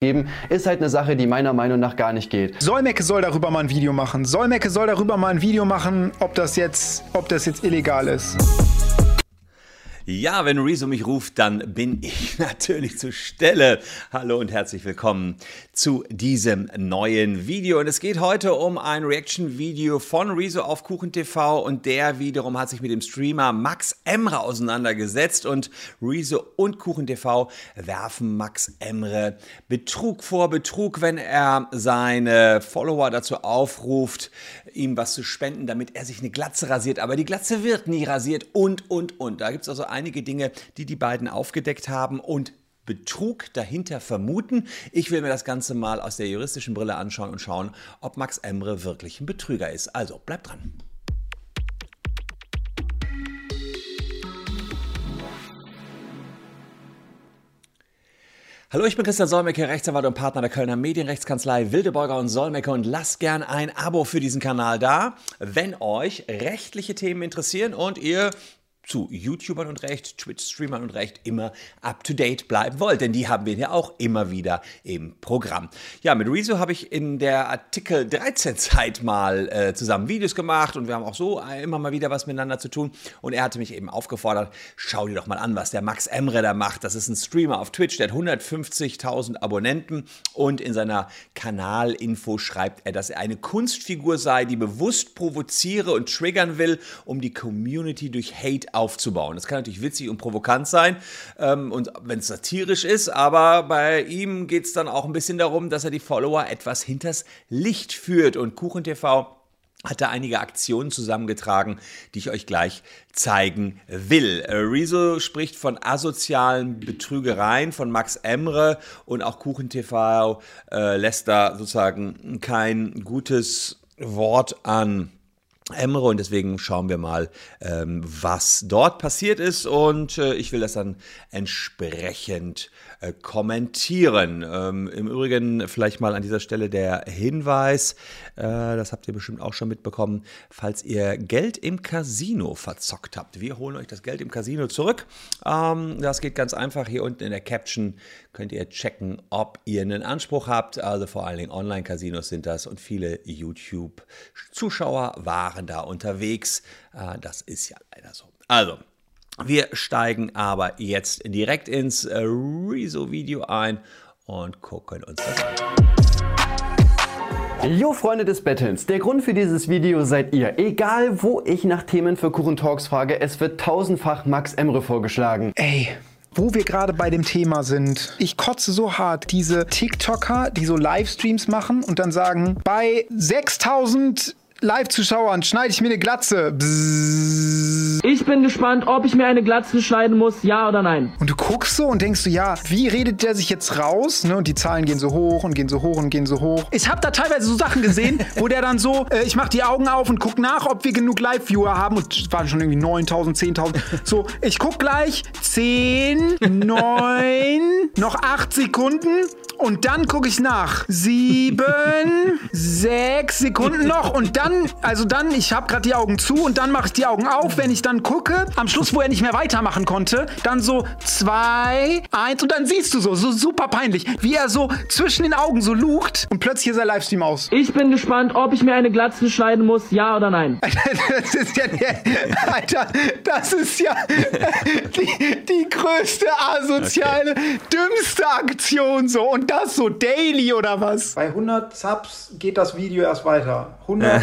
geben, ist halt eine Sache, die meiner Meinung nach gar nicht geht. Solmecke soll darüber mal ein Video machen. Solmecke soll darüber mal ein Video machen, ob das jetzt, ob das jetzt illegal ist. Ja, wenn Rezo mich ruft, dann bin ich natürlich zur Stelle. Hallo und herzlich willkommen zu diesem neuen Video. Und es geht heute um ein Reaction-Video von Rezo auf KuchenTV und der wiederum hat sich mit dem Streamer Max Emre auseinandergesetzt und Rezo und KuchenTV werfen Max Emre Betrug vor. Betrug, wenn er seine Follower dazu aufruft, ihm was zu spenden, damit er sich eine Glatze rasiert. Aber die Glatze wird nie rasiert und, und, und. Da gibt es also einige Dinge, die die beiden aufgedeckt haben und Betrug dahinter vermuten. Ich will mir das Ganze mal aus der juristischen Brille anschauen und schauen, ob Max Emre wirklich ein Betrüger ist. Also bleibt dran. Hallo, ich bin Christian Solmecke, Rechtsanwalt und Partner der Kölner Medienrechtskanzlei Wildeborger und Solmecke und lasst gern ein Abo für diesen Kanal da, wenn euch rechtliche Themen interessieren und ihr zu YouTubern und Recht, Twitch-Streamern und Recht immer up-to-date bleiben wollt, denn die haben wir ja auch immer wieder im Programm. Ja, mit Rezo habe ich in der Artikel 13 Zeit mal äh, zusammen Videos gemacht und wir haben auch so immer mal wieder was miteinander zu tun und er hatte mich eben aufgefordert, schau dir doch mal an, was der Max Emre da macht. Das ist ein Streamer auf Twitch, der hat 150.000 Abonnenten und in seiner Kanalinfo schreibt er, dass er eine Kunstfigur sei, die bewusst provoziere und triggern will, um die Community durch Hate aufzubauen. Das kann natürlich witzig und provokant sein ähm, und wenn es satirisch ist, aber bei ihm geht es dann auch ein bisschen darum, dass er die Follower etwas hinters Licht führt und KuchenTV hat da einige Aktionen zusammengetragen, die ich euch gleich zeigen will. Äh, Rezo spricht von asozialen Betrügereien von Max Emre und auch KuchenTV äh, lässt da sozusagen kein gutes Wort an Emre und deswegen schauen wir mal, ähm, was dort passiert ist und äh, ich will das dann entsprechend äh, kommentieren. Ähm, Im Übrigen vielleicht mal an dieser Stelle der Hinweis, äh, das habt ihr bestimmt auch schon mitbekommen, falls ihr Geld im Casino verzockt habt. Wir holen euch das Geld im Casino zurück. Ähm, das geht ganz einfach. Hier unten in der Caption könnt ihr checken, ob ihr einen Anspruch habt. Also vor allen Dingen Online-Casinos sind das und viele YouTube-Zuschauer waren da unterwegs. Äh, das ist ja leider so. Also, wir steigen aber jetzt direkt ins äh, Rezo-Video ein und gucken uns das an. Jo Freunde des Bettelns, der Grund für dieses Video seid ihr. Egal wo ich nach Themen für Kuchen Talks frage, es wird tausendfach Max Emre vorgeschlagen. Ey, wo wir gerade bei dem Thema sind. Ich kotze so hart diese TikToker, die so Livestreams machen und dann sagen, bei 6000 Live-Zuschauern schneide ich mir eine Glatze. Bzzz. Ich bin gespannt, ob ich mir eine Glatze schneiden muss, ja oder nein. Und du guckst so und denkst so, ja, wie redet der sich jetzt raus? Ne? Und die Zahlen gehen so hoch und gehen so hoch und gehen so hoch. Ich habe da teilweise so Sachen gesehen, wo der dann so, äh, ich mach die Augen auf und guck nach, ob wir genug Live-Viewer haben. Und es waren schon irgendwie 9000, 10.000. So, ich guck gleich 10, 9, noch 8 Sekunden. Und dann gucke ich nach. 7, 6 Sekunden noch. Und dann dann, also dann, ich habe gerade die Augen zu und dann mache ich die Augen auf, wenn ich dann gucke, am Schluss, wo er nicht mehr weitermachen konnte, dann so zwei, eins und dann siehst du so, so super peinlich, wie er so zwischen den Augen so lugt und plötzlich ist er Livestream aus. Ich bin gespannt, ob ich mir eine Glatze schneiden muss, ja oder nein. das ist ja, der, Alter, das ist ja die, die größte asoziale, okay. dümmste Aktion so und das so daily oder was? Bei 100 Subs geht das Video erst weiter. 100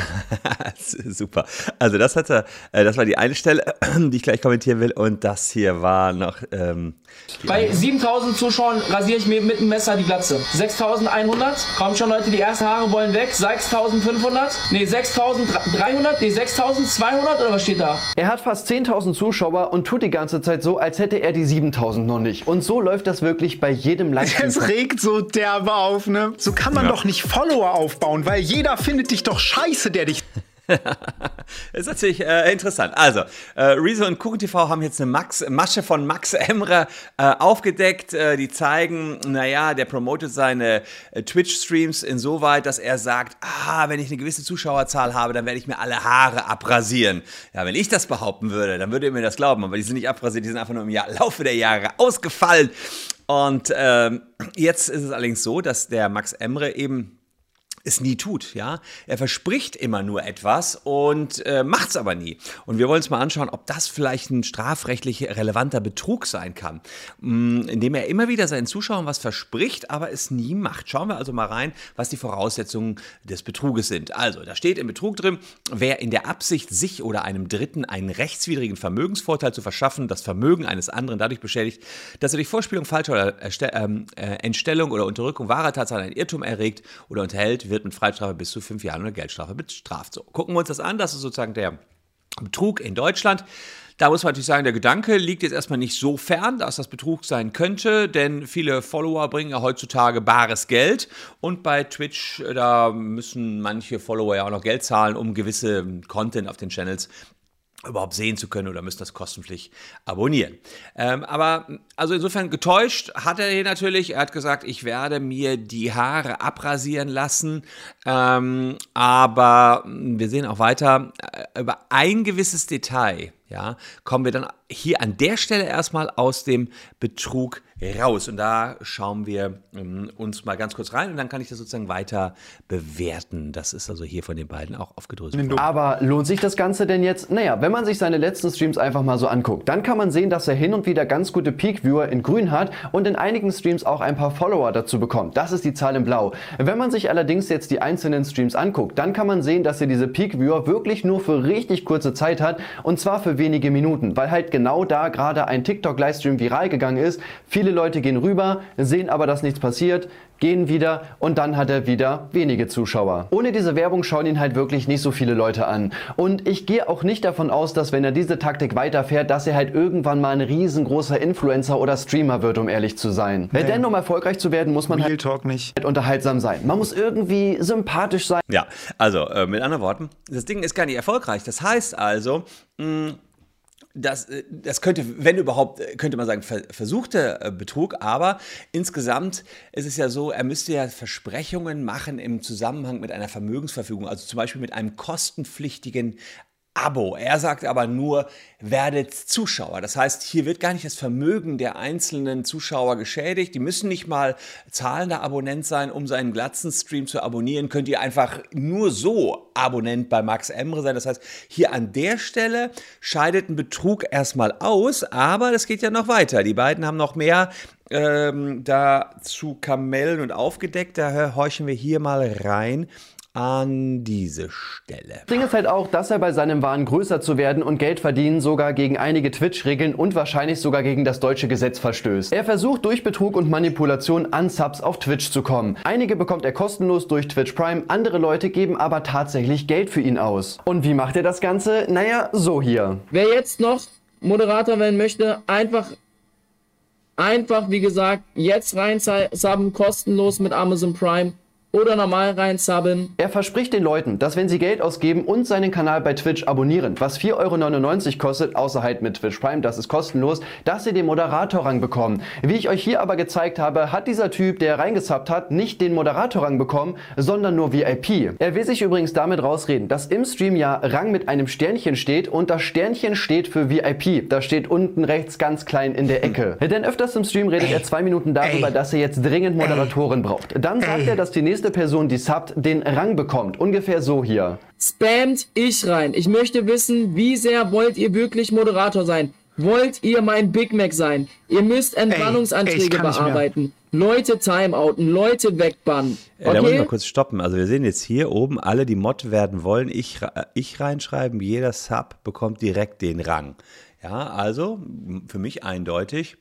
Super. Also das hatte, äh, das war die eine Stelle, die ich gleich kommentieren will. Und das hier war noch. Ähm, Bei 7000 Zuschauern rasiere ich mir mit dem Messer die Glatze. 6100. Kommt schon Leute, die ersten Haare wollen weg. 6500. Nee, 6300. Nee, 6200 oder was steht da? Er hat fast 10.000 Zuschauer und tut die ganze Zeit so, als hätte er die 7000 noch nicht. Und so läuft das wirklich bei jedem Livestream. Es regt so derbe auf, ne? So kann man ja. doch nicht Follower aufbauen, weil jeder findet dich doch scheiße, der dich das ist natürlich äh, interessant. Also, äh, Rezo und KuchenTV haben jetzt eine Max, Masche von Max Emre äh, aufgedeckt. Äh, die zeigen, naja, der promotet seine äh, Twitch-Streams insoweit, dass er sagt, ah, wenn ich eine gewisse Zuschauerzahl habe, dann werde ich mir alle Haare abrasieren. Ja, wenn ich das behaupten würde, dann würdet ihr mir das glauben. Aber die sind nicht abrasiert, die sind einfach nur im Jahr, Laufe der Jahre ausgefallen. Und ähm, jetzt ist es allerdings so, dass der Max Emre eben es nie tut, ja. Er verspricht immer nur etwas und äh, macht es aber nie. Und wir wollen uns mal anschauen, ob das vielleicht ein strafrechtlich relevanter Betrug sein kann, mh, mm, indem er immer wieder seinen Zuschauern was verspricht, aber es nie macht. Schauen wir also mal rein, was die Voraussetzungen des Betruges sind. Also, da steht im Betrug drin, wer in der Absicht, sich oder einem Dritten einen rechtswidrigen Vermögensvorteil zu verschaffen, das Vermögen eines anderen dadurch beschädigt, dass er durch Vorspielung, falscher oder ähm, äh, Entstellung oder Unterrückung wahrer Tatsachen einen Irrtum erregt oder unterhält, wird mit Freistrafe bis zu fünf Jahren oder Geldstrafe bestraft. So, gucken wir uns das an. Das ist sozusagen der Betrug in Deutschland. Da muss man natürlich sagen, der Gedanke liegt jetzt erstmal nicht so fern, dass das Betrug sein könnte, denn viele Follower bringen ja heutzutage bares Geld und bei Twitch, da müssen manche Follower ja auch noch Geld zahlen, um gewisse Content auf den Channels überhaupt sehen zu können oder müssen das kostenpflichtig abonnieren. Ähm, aber also insofern getäuscht hat er hier natürlich. Er hat gesagt, ich werde mir die Haare abrasieren lassen. Ähm, aber wir sehen auch weiter äh, über ein gewisses Detail. Ja, kommen wir dann hier an der Stelle erstmal aus dem Betrug raus. Und da schauen wir ähm, uns mal ganz kurz rein und dann kann ich das sozusagen weiter bewerten. Das ist also hier von den beiden auch aufgedröselt. Aber lohnt sich das Ganze denn jetzt? Naja, wenn man sich seine letzten Streams einfach mal so anguckt, dann kann man sehen, dass er hin und wieder ganz gute Peak-Viewer in grün hat und in einigen Streams auch ein paar Follower dazu bekommt. Das ist die Zahl in blau. Wenn man sich allerdings jetzt die einzelnen Streams anguckt, dann kann man sehen, dass er diese Peak-Viewer wirklich nur für richtig kurze Zeit hat und zwar für wenige Minuten, weil halt genau da gerade ein TikTok-Livestream viral gegangen ist. Viele Leute gehen rüber, sehen aber, dass nichts passiert, gehen wieder und dann hat er wieder wenige Zuschauer. Ohne diese Werbung schauen ihn halt wirklich nicht so viele Leute an. Und ich gehe auch nicht davon aus, dass wenn er diese Taktik weiterfährt, dass er halt irgendwann mal ein riesengroßer Influencer oder Streamer wird, um ehrlich zu sein. Nee. Denn um erfolgreich zu werden, muss man Real halt, Talk nicht. halt unterhaltsam sein. Man muss irgendwie sympathisch sein. Ja, also äh, mit anderen Worten, das Ding ist gar nicht erfolgreich. Das heißt also, mh, das, äh, das könnte, wenn überhaupt, äh, könnte man sagen, versuchter äh, Betrug, aber insgesamt ist es ja so, er müsste ja Versprechungen machen im Zusammenhang mit einer Vermögensverfügung, also zum Beispiel mit einem kostenpflichtigen Abo. Er sagt aber nur, werdet Zuschauer. Das heißt, hier wird gar nicht das Vermögen der einzelnen Zuschauer geschädigt. Die müssen nicht mal zahlender Abonnent sein, um seinen Glatzen-Stream zu abonnieren. Könnt ihr einfach nur so Abonnent bei Max Emre sein. Das heißt, hier an der Stelle scheidet ein Betrug erstmal aus, aber das geht ja noch weiter. Die beiden haben noch mehr ähm, dazu Kamellen und aufgedeckt. Da horchen wir hier mal rein an diese Stelle. Das Ding ist halt auch, dass er bei seinem Wahn größer zu werden und Geld verdienen sogar gegen einige Twitch-Regeln und wahrscheinlich sogar gegen das deutsche Gesetz verstößt. Er versucht durch Betrug und Manipulation an Subs auf Twitch zu kommen. Einige bekommt er kostenlos durch Twitch Prime, andere Leute geben aber tatsächlich Geld für ihn aus. Und wie macht er das Ganze? Naja, so hier. Wer jetzt noch Moderator werden möchte, einfach einfach, wie gesagt, jetzt rein subben, kostenlos mit Amazon Prime oder normal reinsubben. Er verspricht den Leuten, dass wenn sie Geld ausgeben und seinen Kanal bei Twitch abonnieren, was 4,99 Euro kostet, außer halt mit Twitch Prime, das ist kostenlos, dass sie den Moderatorrang bekommen. Wie ich euch hier aber gezeigt habe, hat dieser Typ, der reingesubbt hat, nicht den Moderatorrang bekommen, sondern nur VIP. Er will sich übrigens damit rausreden, dass im Stream ja Rang mit einem Sternchen steht und das Sternchen steht für VIP. Das steht unten rechts ganz klein in der Ecke. Denn öfters im Stream redet er zwei Minuten darüber, dass er jetzt dringend Moderatoren braucht. Dann sagt er, dass die nächste nächste Person, die subbt, den Rang bekommt. Ungefähr so hier. Spamt ich rein. Ich möchte wissen, wie sehr wollt ihr wirklich Moderator sein? Wollt ihr mein Big Mac sein? Ihr müsst Entwarnungsanträge bearbeiten. Leute timeouten, Leute wegbannen. Okay? Da muss ich mal kurz stoppen. Also wir sehen jetzt hier oben alle, die Mod werden wollen, ich, ich reinschreiben, jeder Sub bekommt direkt den Rang. Ja, also für mich eindeutig,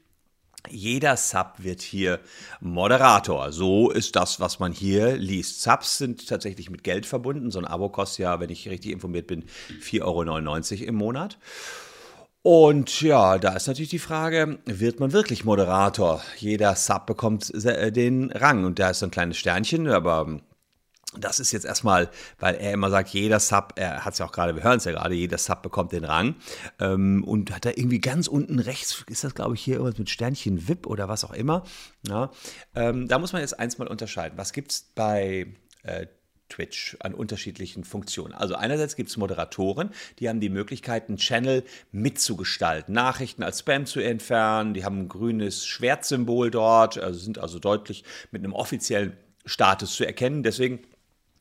jeder Sub wird hier Moderator. So ist das, was man hier liest. Subs sind tatsächlich mit Geld verbunden. So ein Abo kostet ja, wenn ich richtig informiert bin, 4,99 Euro im Monat. Und ja, da ist natürlich die Frage, wird man wirklich Moderator? Jeder Sub bekommt äh, den Rang und da ist so ein kleines Sternchen, aber Das ist jetzt erstmal, weil er immer sagt, jeder Sub, er hat es ja auch gerade, wir hören es ja gerade, jeder Sub bekommt den Rang. Ähm, und hat da irgendwie ganz unten rechts, ist das glaube ich hier irgendwas mit Sternchen VIP oder was auch immer. Ja, ähm, da muss man jetzt eins mal unterscheiden. Was gibt es bei äh, Twitch an unterschiedlichen Funktionen. Also einerseits gibt es Moderatoren, die haben die Möglichkeit, einen Channel mitzugestalten, Nachrichten als Spam zu entfernen, die haben ein grünes Schwertsymbol dort, also sind also deutlich mit einem offiziellen Status zu erkennen. Deswegen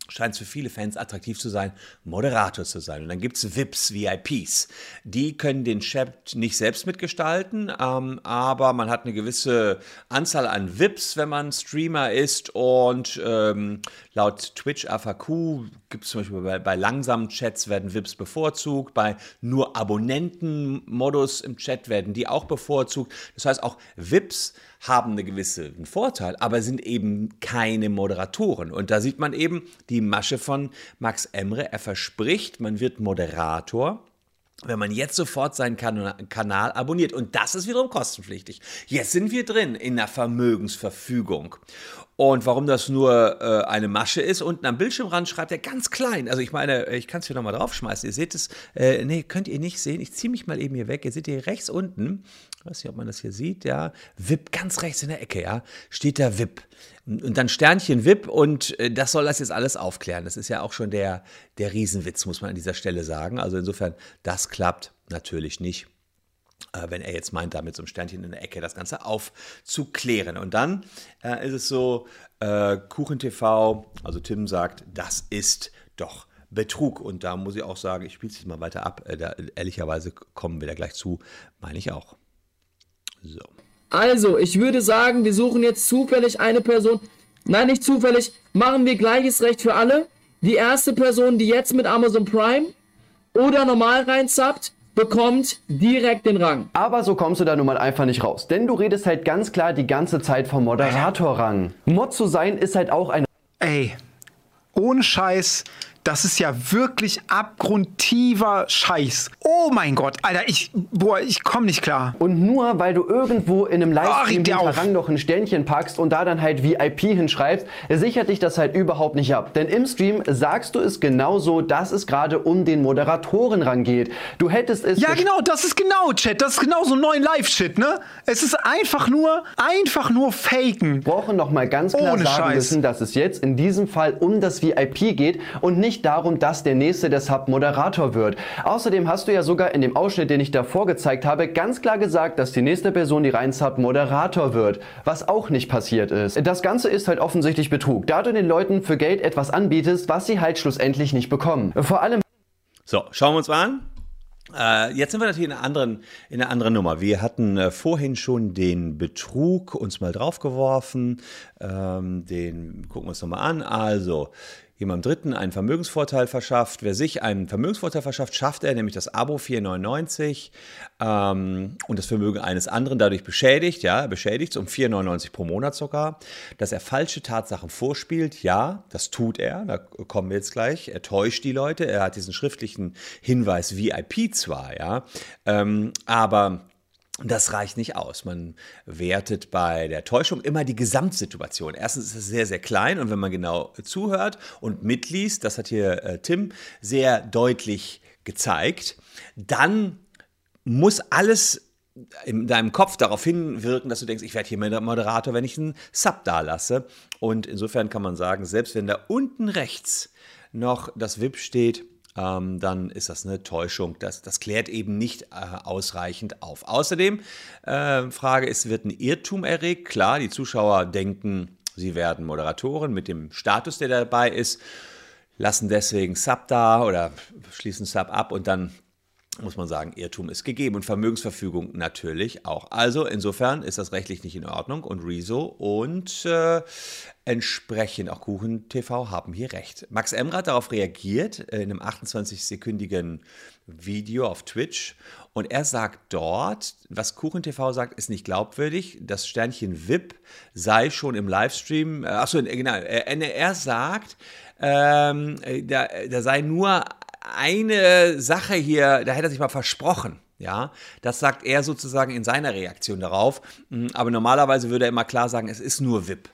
scheint es für viele Fans attraktiv zu sein, Moderator zu sein. Und dann gibt es VIPs, VIPs. Die können den Chat nicht selbst mitgestalten, ähm, aber man hat eine gewisse Anzahl an VIPs, wenn man Streamer ist. Und ähm, laut Twitch FAQ gibt es zum Beispiel bei, bei, langsamen Chats werden VIPs bevorzugt, bei nur Abonnenten-Modus im Chat werden die auch bevorzugt. Das heißt, auch VIPs haben einen gewissen Vorteil, aber sind eben keine Moderatoren. Und da sieht man eben die Masche von Max Emre. Er verspricht, man wird Moderator wenn man jetzt sofort seinen kan Kanal abonniert. Und das ist wiederum kostenpflichtig. Jetzt sind wir drin in der Vermögensverfügung. Und warum das nur äh, eine Masche ist, unten am Bildschirmrand schreibt er ganz klein. Also ich meine, ich kann es hier nochmal draufschmeißen. Ihr seht es, äh, nee, könnt ihr nicht sehen. Ich ziehe mich mal eben hier weg. Ihr seht hier rechts unten, ich weiß nicht, ob man das hier sieht, ja, VIP, ganz rechts in der Ecke, ja, steht da VIP. Und dann Sternchen VIP und äh, das soll das jetzt alles aufklären. Das ist ja auch schon der, der Riesenwitz, muss man an dieser Stelle sagen. Also insofern, das klappt natürlich nicht äh, wenn er jetzt meint, da mit so einem Sternchen in der Ecke das Ganze aufzuklären. Und dann äh, ist es so, äh, KuchenTV, also Tim sagt, das ist doch Betrug. Und da muss ich auch sagen, ich spiele es jetzt mal weiter ab. Da, ehrlicherweise kommen wir da gleich zu, meine ich auch. So. Also, ich würde sagen, wir suchen jetzt zufällig eine Person. Nein, nicht zufällig. Machen wir gleiches Recht für alle. Die erste Person, die jetzt mit Amazon Prime oder normal reinsubbt, bekommt direkt den Rang. Aber so kommst du da nun mal einfach nicht raus. Denn du redest halt ganz klar die ganze Zeit vom Moderatorrang. Mod zu sein ist halt auch ein... Ey, ohne Scheiß, das ist ja wirklich abgrundtiefer Scheiß. Oh mein Gott, Alter, ich, boah, ich komme nicht klar. Und nur weil du irgendwo in einem Livestream oh, Rang noch ein Sternchen packst und da dann halt VIP hinschreibst, sichert dich das halt überhaupt nicht ab. Denn im Stream sagst du es genauso, dass es gerade um den Moderatorenrang geht. Du hättest es... Ja genau, das ist genau, Chat, das ist genau so ein neuen Live-Shit, ne? Es ist einfach nur, einfach nur faken. Wir brauchen noch mal ganz klar Ohne sagen Scheiß. müssen, dass es jetzt in diesem Fall um das VIP geht und nicht nicht darum, dass der nächste der Sub Moderator wird. Außerdem hast du ja sogar in dem Ausschnitt, den ich davor gezeigt habe, ganz klar gesagt, dass die nächste Person, die rein Sub Moderator wird, was auch nicht passiert ist. Das Ganze ist halt offensichtlich Betrug, da du den Leuten für Geld etwas anbietest, was sie halt schlussendlich nicht bekommen. Vor allem So, schauen wir uns mal an. Äh, jetzt sind wir natürlich in einer anderen, in einer anderen Nummer. Wir hatten äh, vorhin schon den Betrug uns mal draufgeworfen. Ähm, den gucken wir uns nochmal an. Also, jemandem Dritten einen Vermögensvorteil verschafft. Wer sich einen Vermögensvorteil verschafft, schafft er nämlich das Abo 4,99 ähm, und das Vermögen eines anderen dadurch beschädigt, ja, beschädigt um 4,99 pro Monat sogar. Dass er falsche Tatsachen vorspielt, ja, das tut er, da kommen wir jetzt gleich. Er täuscht die Leute, er hat diesen schriftlichen Hinweis VIP zwar, ja, ähm, aber das reicht nicht aus. Man wertet bei der Täuschung immer die Gesamtsituation. Erstens ist es sehr, sehr klein und wenn man genau zuhört und mitliest, das hat hier äh, Tim sehr deutlich gezeigt, dann muss alles in deinem Kopf darauf hinwirken, dass du denkst, ich werde hier Moderator, wenn ich einen Sub da lasse. Und insofern kann man sagen, selbst wenn da unten rechts noch das VIP steht, ähm, dann ist das eine Täuschung. Das, das klärt eben nicht äh, ausreichend auf. Außerdem, äh, Frage ist, wird ein Irrtum erregt? Klar, die Zuschauer denken, sie werden Moderatoren mit dem Status, der dabei ist, lassen deswegen Sub da oder schließen Sub ab und dann muss man sagen, Irrtum ist gegeben und Vermögensverfügung natürlich auch. Also insofern ist das rechtlich nicht in Ordnung und Rezo und äh, entsprechend auch Kuchen TV haben hier recht. Max Emmer hat darauf reagiert äh, in einem 28-sekündigen Video auf Twitch und er sagt dort, was Kuchen TV sagt, ist nicht glaubwürdig. Das Sternchen VIP sei schon im Livestream, äh, achso, genau, er sagt, ähm, da, da sei nur eine Sache hier, da hätte er sich mal versprochen. Ja, das sagt er sozusagen in seiner Reaktion darauf. Mm, aber normalerweise würde er immer klar sagen, es ist nur VIP.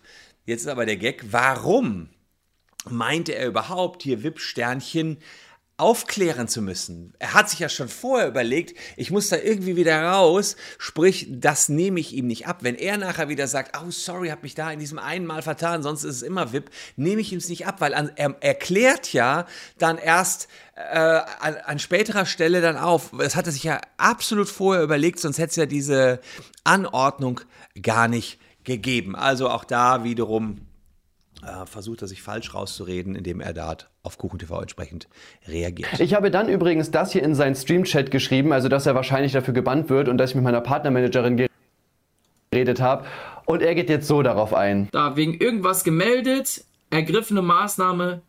Jetzt ist aber der Gag, warum meinte er überhaupt hier VIP-Sternchen aufklären zu müssen. Er hat sich ja schon vorher überlegt, ich muss da irgendwie wieder raus, sprich, das nehme ich ihm nicht ab. Wenn er nachher wieder sagt, oh sorry, habe mich da in diesem einen Mal vertan, sonst ist es immer VIP, nehme ich ihm es nicht ab, weil er erklärt ja dann erst äh, an, an, späterer Stelle dann auf. Das hat er sich ja absolut vorher überlegt, sonst hätte es ja diese Anordnung gar nicht gegeben. Also auch da wiederum versucht er sich falsch rauszureden, indem er da auf KuchenTV entsprechend reagiert. Ich habe dann übrigens das hier in seinen Stream-Chat geschrieben, also dass er wahrscheinlich dafür gebannt wird und dass ich mit meiner Partnermanagerin geredet habe. Und er geht jetzt so darauf ein. Da wegen irgendwas gemeldet, ergriffene Maßnahme,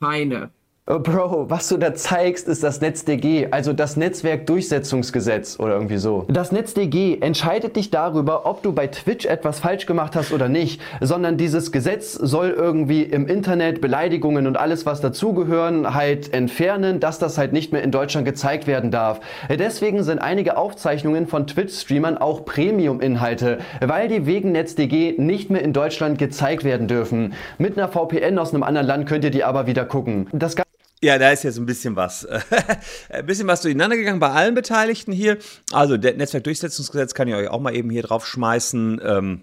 keine. Oh Bro, was du da zeigst, ist das NetzDG, also das Netzwerkdurchsetzungsgesetz oder irgendwie so. Das NetzDG entscheidet dich darüber, ob du bei Twitch etwas falsch gemacht hast oder nicht, sondern dieses Gesetz soll irgendwie im Internet Beleidigungen und alles, was dazugehören, halt entfernen, dass das halt nicht mehr in Deutschland gezeigt werden darf. Deswegen sind einige Aufzeichnungen von Twitch-Streamern auch Premium-Inhalte, weil die wegen NetzDG nicht mehr in Deutschland gezeigt werden dürfen. Mit einer VPN aus einem anderen Land könnt ihr die aber wieder gucken. Das ja, da ist jetzt ein bisschen was, ein bisschen was durcheinander gegangen bei allen Beteiligten hier. Also, der Netzwerkdurchsetzungsgesetz kann ich euch auch mal eben hier drauf schmeißen. Ähm,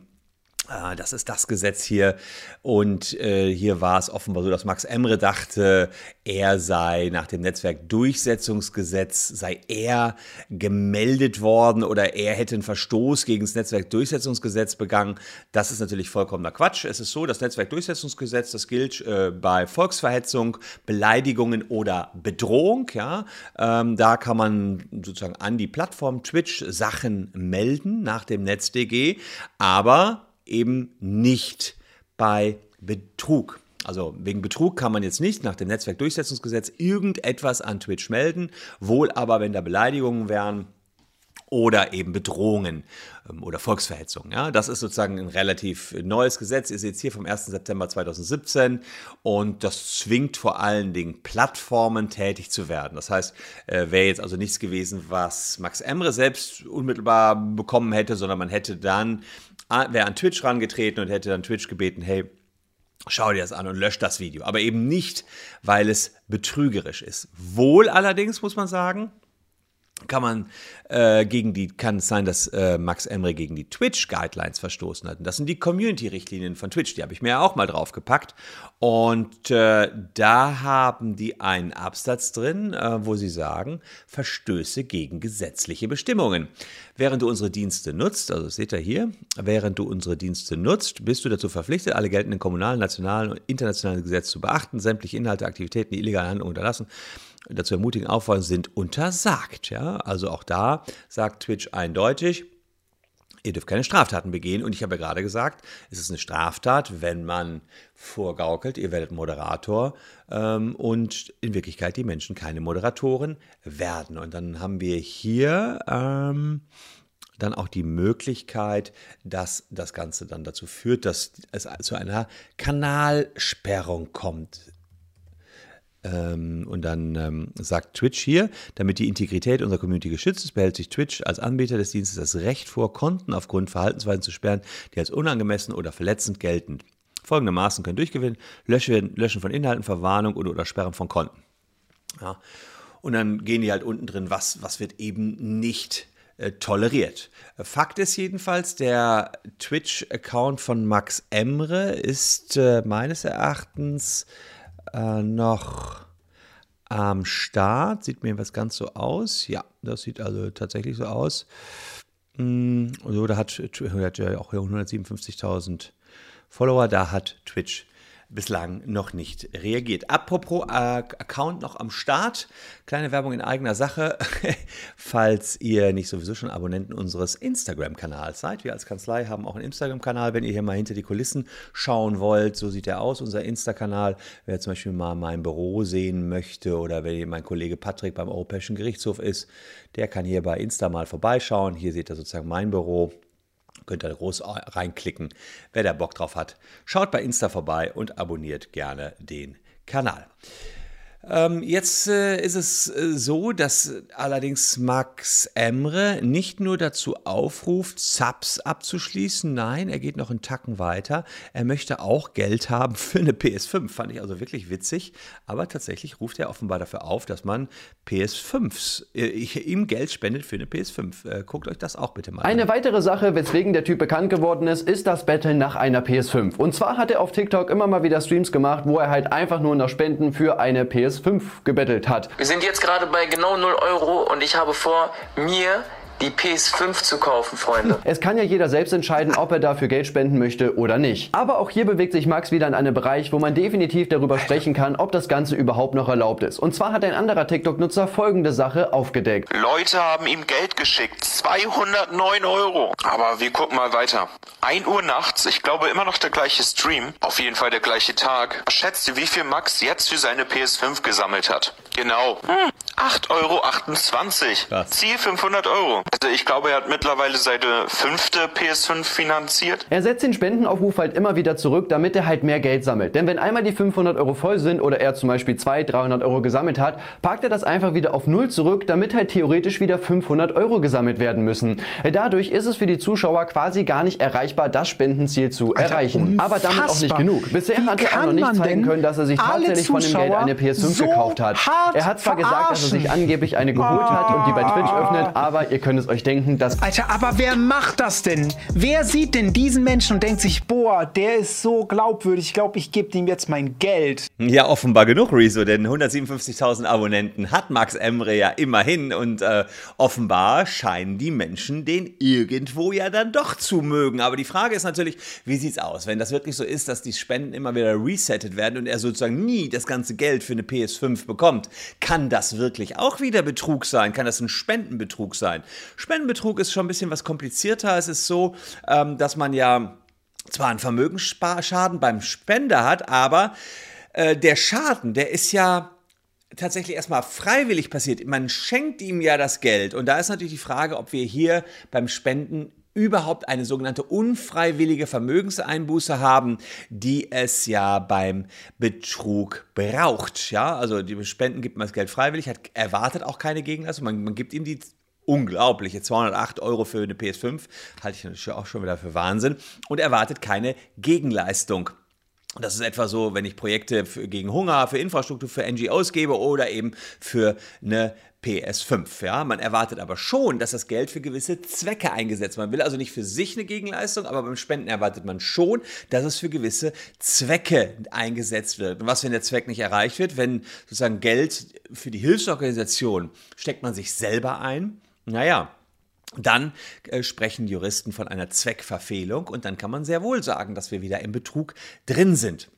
das ist das Gesetz hier. Und äh, hier war es offenbar so, dass Max Emre dachte, er sei nach dem Netzwerkdurchsetzungsgesetz, sei er gemeldet worden oder er hätte einen Verstoß gegen das Netzwerkdurchsetzungsgesetz begangen. Das ist natürlich vollkommener Quatsch. Es ist so, das Netzwerkdurchsetzungsgesetz, das gilt äh, bei Volksverhetzung, Beleidigungen oder Bedrohung. Ja? Ähm, da kann man sozusagen an die Plattform Twitch Sachen melden nach dem NetzDG. Aber eben nicht bei Betrug. Also wegen Betrug kann man jetzt nicht nach dem Netzwerkdurchsetzungsgesetz irgendetwas an Twitch melden, wohl aber, wenn da Beleidigungen wären oder eben Bedrohungen ähm, oder Volksverhetzung. Ja, das ist sozusagen ein relativ neues Gesetz, ist jetzt hier vom 1. September 2017 und das zwingt vor allen Dingen Plattformen tätig zu werden. Das heißt, äh, wäre jetzt also nichts gewesen, was Max Emre selbst unmittelbar bekommen hätte, sondern man hätte dann wäre an Twitch rangetreten und hätte dann Twitch gebeten, hey, schau dir das an und lösch das Video. Aber eben nicht, weil es betrügerisch ist. Wohl allerdings, muss man sagen, kann man äh, gegen die, kann es sein, dass äh, Max Emre gegen die Twitch-Guidelines verstoßen hat. Und das sind die Community-Richtlinien von Twitch, die habe ich mir auch mal draufgepackt. Und äh, da haben die einen Absatz drin, äh, wo sie sagen, Verstöße gegen gesetzliche Bestimmungen. Während du unsere Dienste nutzt, also das seht ihr hier, während du unsere Dienste nutzt, bist du dazu verpflichtet, alle geltenden kommunalen, nationalen und internationalen Gesetze zu beachten, sämtliche Inhalte, Aktivitäten, die illegale Handlungen unterlassen dazu ermutigen, auffordern, sind untersagt. Ja? Also auch da sagt Twitch eindeutig, ihr dürft keine Straftaten begehen. Und ich habe ja gerade gesagt, es ist eine Straftat, wenn man vorgaukelt, ihr werdet Moderator ähm, und in Wirklichkeit die Menschen keine Moderatoren werden. Und dann haben wir hier ähm, dann auch die Möglichkeit, dass das Ganze dann dazu führt, dass es zu einer Kanalsperrung kommt. Ähm, und dann ähm, sagt Twitch hier, damit die Integrität unserer Community geschützt ist, behält sich Twitch als Anbieter des Dienstes das Recht vor, Konten aufgrund Verhaltensweisen zu sperren, die als unangemessen oder verletzend gelten. Folgende Maßen können durchgewinnen: Löschen, Löschen von Inhalten, Verwarnung oder, oder Sperren von Konten. Ja. Und dann gehen die halt unten drin, was, was wird eben nicht äh, toleriert. Fakt ist jedenfalls, der Twitch-Account von Max Emre ist äh, meines Erachtens äh, noch am Start. Sieht mir was ganz so aus. Ja, das sieht also tatsächlich so aus. Mm, so, da hat, hat ja auch 157.000 Follower. Da hat Twitch bislang noch nicht reagiert. Apropos äh, Account noch am Start, kleine Werbung in eigener Sache, falls ihr nicht sowieso schon Abonnenten unseres Instagram-Kanals seid. Wir als Kanzlei haben auch einen Instagram-Kanal, wenn ihr hier mal hinter die Kulissen schauen wollt. So sieht er aus, unser Insta-Kanal. Wer zum Beispiel mal mein Büro sehen möchte oder wenn mein Kollege Patrick beim Europäischen Gerichtshof ist, der kann hier bei Insta mal vorbeischauen. Hier seht ihr sozusagen mein Büro. Könnt ihr groß reinklicken, wer da Bock drauf hat. Schaut bei Insta vorbei und abonniert gerne den Kanal. Ähm, jetzt äh, ist es äh, so, dass allerdings Max Emre nicht nur dazu aufruft, Subs abzuschließen, nein, er geht noch einen Tacken weiter. Er möchte auch Geld haben für eine PS5. Fand ich also wirklich witzig. Aber tatsächlich ruft er offenbar dafür auf, dass man PS5s äh, ihm Geld spendet für eine PS5. Äh, guckt euch das auch bitte mal an. Eine weitere Sache, weswegen der Typ bekannt geworden ist, ist das Betteln nach einer PS5. Und zwar hat er auf TikTok immer mal wieder Streams gemacht, wo er halt einfach nur nach Spenden für eine PS5 gebettelt hat. Wir sind jetzt gerade bei genau 0 Euro und ich habe vor, mir die PS5 zu kaufen, Freunde. Es kann ja jeder selbst entscheiden, ob er dafür Geld spenden möchte oder nicht. Aber auch hier bewegt sich Max wieder in einen Bereich, wo man definitiv darüber sprechen kann, ob das Ganze überhaupt noch erlaubt ist. Und zwar hat ein anderer TikTok-Nutzer folgende Sache aufgedeckt. Leute haben ihm Geld geschickt. 209 Euro. Aber wir gucken mal weiter. 1 Uhr nachts, ich glaube immer noch der gleiche Stream. Auf jeden Fall der gleiche Tag. Schätzt ihr, wie viel Max jetzt für seine PS5 gesammelt hat? Genau. Hm, 8,28 Euro. Krass. Ziel 500 Euro. Also ich glaube, er hat mittlerweile seine fünfte PS5 finanziert. Er setzt den Spendenaufruf halt immer wieder zurück, damit er halt mehr Geld sammelt. Denn wenn einmal die 500 Euro voll sind oder er zum Beispiel 200, 300 Euro gesammelt hat, packt er das einfach wieder auf Null zurück, damit halt theoretisch wieder 500 Euro gesammelt werden müssen. Dadurch ist es für die Zuschauer quasi gar nicht erreichbar, das Spendenziel zu erreichen. Aber damit auch nicht unfassbar. genug. Bisher Wie hat er auch noch nicht zeigen können, dass er sich tatsächlich von dem Geld eine PS5 so gekauft hat. Hart Er hat zwar gesagt, dass er sich verarschen? angeblich eine geholt hat und die bei Twitch öffnet, aber ihr könnt es euch denken, dass Alter, aber wer macht das denn? Wer sieht denn diesen Menschen und denkt sich, boah, der ist so glaubwürdig, ich glaube, ich gebe ihm jetzt mein Geld. Ja, offenbar genug, Rezo, denn 157.000 Abonnenten hat Max Emre ja immerhin und äh, offenbar scheinen die Menschen den irgendwo ja dann doch zu mögen. Aber die Frage ist natürlich, wie sieht's aus, wenn das wirklich so ist, dass die Spenden immer wieder resettet werden und er sozusagen nie das ganze Geld für eine PS5 bekommt? Kann das wirklich auch wieder Betrug sein? Kann das ein Spendenbetrug sein? Spendenbetrug ist schon ein bisschen was komplizierter. Es ist so, ähm, dass man ja zwar einen Vermögensschaden beim Spender hat, aber äh, der Schaden, der ist ja tatsächlich erstmal freiwillig passiert. Man schenkt ihm ja das Geld. Und da ist natürlich die Frage, ob wir hier beim Spenden überhaupt eine sogenannte unfreiwillige Vermögenseinbuße haben, die es ja beim Betrug braucht. Ja, also die Spenden gibt man das Geld freiwillig, hat erwartet auch keine Gegenleistung. Man, man gibt ihm die unglaubliche 208 Euro für eine PS5, halte ich natürlich auch schon wieder für Wahnsinn und erwartet keine Gegenleistung. Das ist etwa so, wenn ich Projekte für, gegen Hunger, für Infrastruktur, für NGOs gebe oder eben für eine PS5. Ja? Man erwartet aber schon, dass das Geld für gewisse Zwecke eingesetzt wird. Man will also nicht für sich eine Gegenleistung, aber beim Spenden erwartet man schon, dass es für gewisse Zwecke eingesetzt wird. Und was, wenn der Zweck nicht erreicht wird? Wenn sozusagen Geld für die Hilfsorganisation steckt man sich selber ein? Naja, dann äh, sprechen Juristen von einer Zweckverfehlung und dann kann man sehr wohl sagen, dass wir wieder im Betrug drin sind.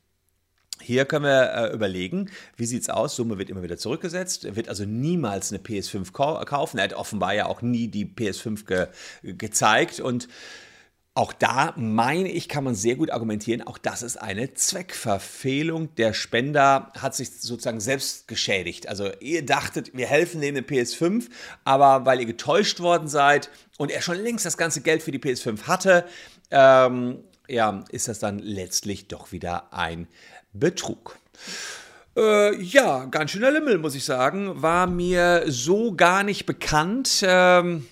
Hier können wir äh, überlegen, wie sieht es aus? Summe wird immer wieder zurückgesetzt. Er wird also niemals eine PS5 kau kaufen. Er hat offenbar ja auch nie die PS5 ge gezeigt. Und auch da meine ich, kann man sehr gut argumentieren, auch das ist eine Zweckverfehlung. Der Spender hat sich sozusagen selbst geschädigt. Also ihr dachtet, wir helfen dem eine PS5, aber weil ihr getäuscht worden seid und er schon längst das ganze Geld für die PS5 hatte, ähm, ja, ist das dann letztlich doch wieder ein Betrug. Äh, ja, ganz schöner Lümmel, muss ich sagen. War mir so gar nicht bekannt. Ähm,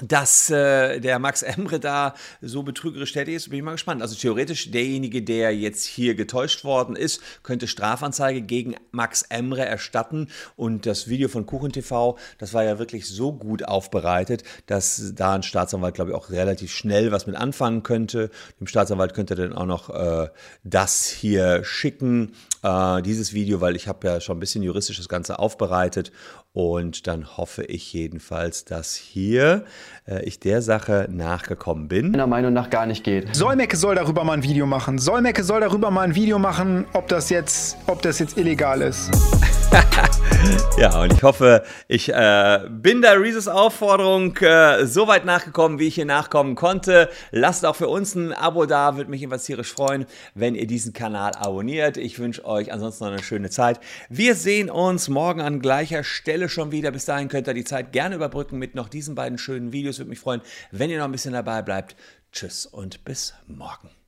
dass äh, der Max Emre da so betrügerisch tätig ist, bin ich mal gespannt. Also theoretisch derjenige, der jetzt hier getäuscht worden ist, könnte Strafanzeige gegen Max Emre erstatten und das Video von Kuchen TV, das war ja wirklich so gut aufbereitet, dass da ein Staatsanwalt, glaube ich, auch relativ schnell was mit anfangen könnte. Dem Staatsanwalt könnte er dann auch noch äh, das hier schicken, äh, dieses Video, weil ich habe ja schon ein bisschen juristisch das Ganze aufbereitet und dann hoffe ich jedenfalls, dass hier äh, ich der Sache nachgekommen bin. meiner Meinung nach gar nicht geht. Solmecke soll darüber mal ein Video machen. Solmecke soll darüber mal ein Video machen, ob das jetzt, ob das jetzt illegal ist. Ja, und ich hoffe, ich äh, bin der Reeses Aufforderung äh, so weit nachgekommen, wie ich hier nachkommen konnte. Lasst auch für uns ein Abo da, würde mich jedenfalls tierisch freuen, wenn ihr diesen Kanal abonniert. Ich wünsche euch ansonsten noch eine schöne Zeit. Wir sehen uns morgen an gleicher Stelle schon wieder. Bis dahin könnt ihr die Zeit gerne überbrücken mit noch diesen beiden schönen Videos. Würde mich freuen, wenn ihr noch ein bisschen dabei bleibt. Tschüss und bis morgen.